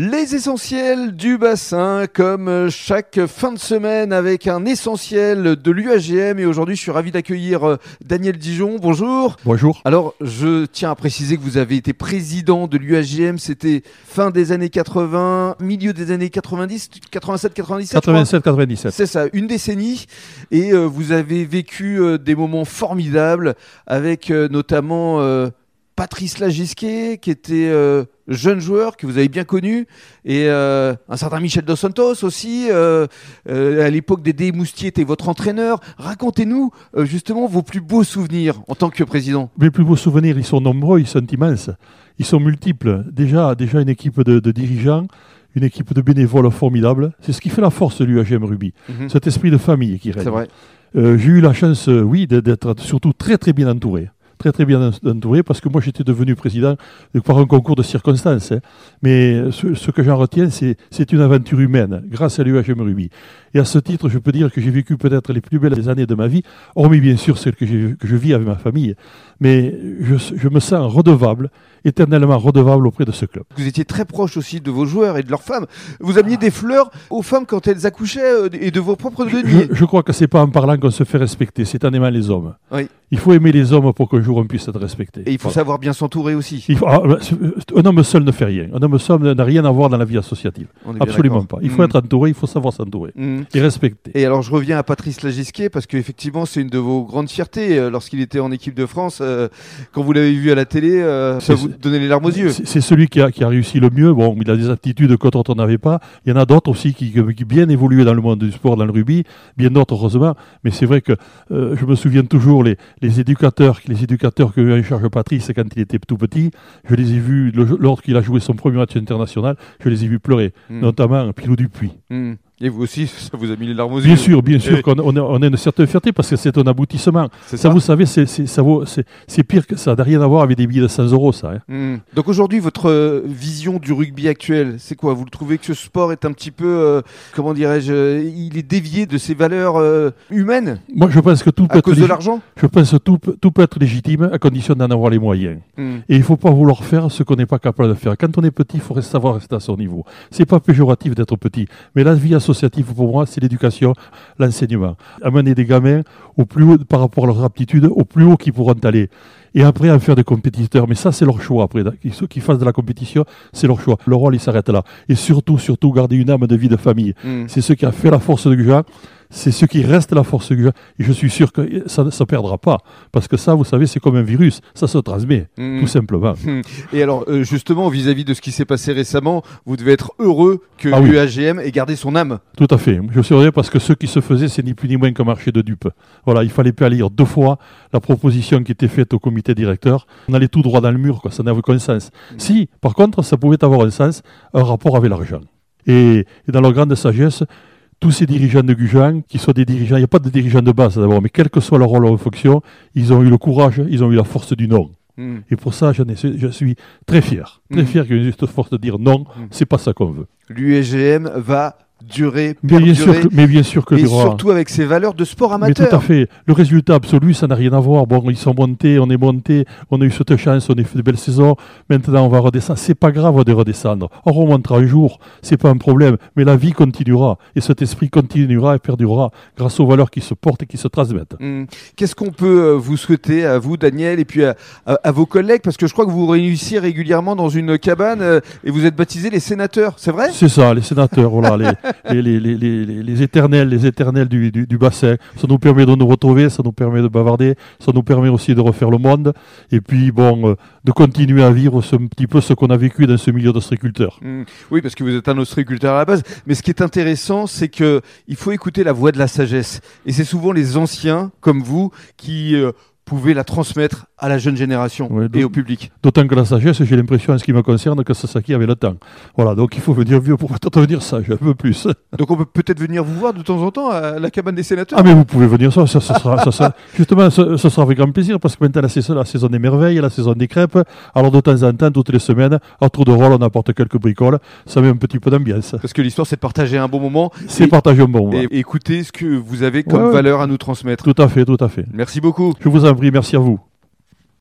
Les essentiels du bassin, comme chaque fin de semaine avec un essentiel de l'UAGM. Et aujourd'hui, je suis ravi d'accueillir euh, Daniel Dijon. Bonjour. Bonjour. Alors, je tiens à préciser que vous avez été président de l'UAGM. C'était fin des années 80, milieu des années 90, 87, 97. 87, 97. C'est ça, une décennie. Et euh, vous avez vécu euh, des moments formidables avec euh, notamment euh, Patrice Lagisquet, qui était euh, jeune joueur, que vous avez bien connu, et euh, un certain Michel Dos Santos aussi. euh, à l'époque, Dédé Moustier était votre entraîneur. Racontez-nous justement vos plus beaux souvenirs en tant que président. Mes plus beaux souvenirs, ils sont nombreux, ils sont immenses. Ils sont multiples. Déjà, déjà une équipe de, de dirigeants, une équipe de bénévoles formidables. C'est ce qui fait la force de l'UAGM Rugby. Mhm. Cet esprit de famille qui règne. C'est vrai. J'ai eu la chance, oui, d'être surtout très très bien entouré. Très très bien entouré parce que moi j'étais devenu président de- par un concours de circonstances. hein. Mais ce, ce que j'en retiens, c'est c'est une aventure humaine grâce à l'UHM Rugby. Et à ce titre, je peux dire que j'ai vécu peut-être les plus belles années de ma vie, hormis bien sûr celles que, que je vis avec ma famille. Mais je, je me sens redevable, éternellement redevable auprès de ce club. Vous étiez très proche aussi de vos joueurs et de leurs femmes. Vous ameniez des fleurs aux femmes quand elles accouchaient euh, et de vos propres deniers. Je, je crois que c'est pas en parlant qu'on se fait respecter, c'est en aimant les hommes. Oui. Il faut aimer les hommes pour qu'un jour on puisse être respecté. Et il faut Voilà. savoir bien s'entourer aussi. Il faut- ah, c'est- un homme seul ne fait rien. Un homme seul n'a rien à voir dans la vie associative. Absolument pas. Il faut Mm. être entouré, il faut savoir s'entourer Mm. et respecter. Et alors je reviens à Patrice Lagisquet parce qu'effectivement c'est une de vos grandes fiertés euh, lorsqu'il était en équipe de France. euh, quand vous l'avez vu à la télé, euh, ça vous donnait les larmes aux yeux. C'est c'est celui qui a, qui a réussi le mieux. Bon, il a des aptitudes que d'autres n'avaient pas. Il y en a d'autres aussi qui, qui bien évolué dans le monde du sport, dans le rugby, bien d'autres heureusement. Mais c'est vrai que euh, je me souviens toujours les, les éducateurs, les éducateurs que eu en charge Patrice quand il était tout petit. Je les ai vus lorsqu'il a joué son premier match international. Je les ai vus pleurer, Mm. notamment Pilou Dupuis. Mm. Et vous aussi, ça vous a mis les larmes aux yeux. Bien sûr, bien sûr qu'on on a, on a une certaine fierté parce que c'est un aboutissement. Ça, vous savez, c'est c'est- ça vaut- c'est- c'est pire que ça n'a rien à voir avec des billets de 100 euros, ça. hein. Mm. Donc aujourd'hui, votre euh, vision du rugby actuel, c'est quoi? Vous le trouvez que ce sport est un petit peu, euh, comment dirais-je, euh, il est dévié de ses valeurs euh, humaines? Moi, je pense que tout peut à être cause de l'argent? Je pense que tout, peut- tout peut être légitime à condition d'en avoir les moyens. Mm. Et il ne faut pas vouloir faire ce qu'on n'est pas capable de faire. Quand on est petit, il faut savoir rester à son niveau. C'est pas péjoratif d'être petit, mais la vie associative pour moi, c'est l'éducation, l'enseignement. Amener des gamins au plus haut par rapport à leur aptitude, au plus haut qu'ils pourront aller. Et après, en faire des compétiteurs. Mais ça, c'est leur choix. Après, ceux qui fassent de la compétition, c'est leur choix. Le rôle, il s'arrête là. Et surtout, surtout, garder une âme de vie de famille. Mm. C'est ce qui a fait la force de Gujan. C'est ce qui reste la force Gujan. Et je suis sûr que ça ne se perdra pas. Parce que ça, vous savez, c'est comme un virus. Ça se transmet, Mm. tout simplement. Et alors, euh, justement, vis-à-vis de ce qui s'est passé récemment, vous devez être heureux que Ah oui. l'UAGM ait gardé son âme. Tout à fait. Je suis heureux parce que ce qui se faisait, c'est ni plus ni moins qu'un marché de dupes. Voilà, il fallait pas lire deux fois la proposition qui était faite au comité directeur. On allait tout droit dans le mur, quoi. ça n'avait aucun sens. Si, par contre, ça pouvait avoir un sens, un rapport avec l'argent. Et, et dans leur grande sagesse, tous ces dirigeants de Gujan, qui soient des dirigeants, il n'y a pas de dirigeants de base d'abord, mais quel que soit leur rôle ou leur fonction, ils ont eu le courage, ils ont eu la force du non. Mm. Et pour ça, j'en ai- je suis très fier. Très Mhm. fier qu'il y ait une juste force de dire non, Mhm. c'est pas ça qu'on veut. L'UAGM va durer, Mais bien, sûr que, mais bien sûr que et surtout avec ses valeurs de sport Mais amateur. tout à fait. Le résultat absolu, ça n'a rien à voir. Bon, ils sont montés, on est monté, on a eu cette chance, on a fait de belles saisons. Maintenant, on va redescendre. C'est pas grave de redescendre. On remontera un jour. C'est pas un problème. Mais la vie continuera. Et cet esprit continuera et perdurera grâce aux valeurs qui se portent et qui se transmettent. Hmm. Qu'est-ce qu'on peut euh, vous souhaiter à vous, Daniel, et puis à, à- à vos collègues? Parce que je crois que vous vous réunissez régulièrement dans une cabane euh, et vous êtes baptisés les sénateurs, c'est vrai? C'est ça, les sénateurs, voilà, les, les, éternels, les éternels du, du, bassin. Ça nous permet de nous retrouver, ça nous permet de bavarder, ça nous permet aussi de refaire le monde, et puis bon, euh, de continuer à vivre ce, un petit peu ce qu'on a vécu dans ce milieu d'ostréiculteurs. Hmm. Oui, parce que vous êtes un ostréiculteur à la base. Mais ce qui est intéressant, c'est que il faut écouter la voix de la sagesse. Et c'est souvent les anciens, comme vous, qui euh, pouvaient la transmettre à la jeune génération Ouais, et au public. D'autant que la sagesse, j'ai l'impression, en ce qui me concerne, que c'est ça qui avait le temps. Voilà, donc il faut venir vieux pour peut-être venir sage, un peu plus. Donc on peut peut-être venir vous voir de temps en temps à la cabane des sénateurs. Ah mais vous pouvez venir ça, ça, ça sera, ça sera- justement, ce, sera avec grand plaisir, parce que maintenant la saison, la saison des merveilles, la saison des crêpes, alors de temps en temps, toutes les semaines, à tour de rôle, on apporte quelques bricoles, ça met un petit peu d'ambiance. Parce que l'histoire, c'est de partager un bon moment C'est partager un bon moment. et écouter ce que vous avez comme ouais. valeur à nous transmettre. Tout à fait, tout à fait. Merci beaucoup. Je vous en prie, merci à vous.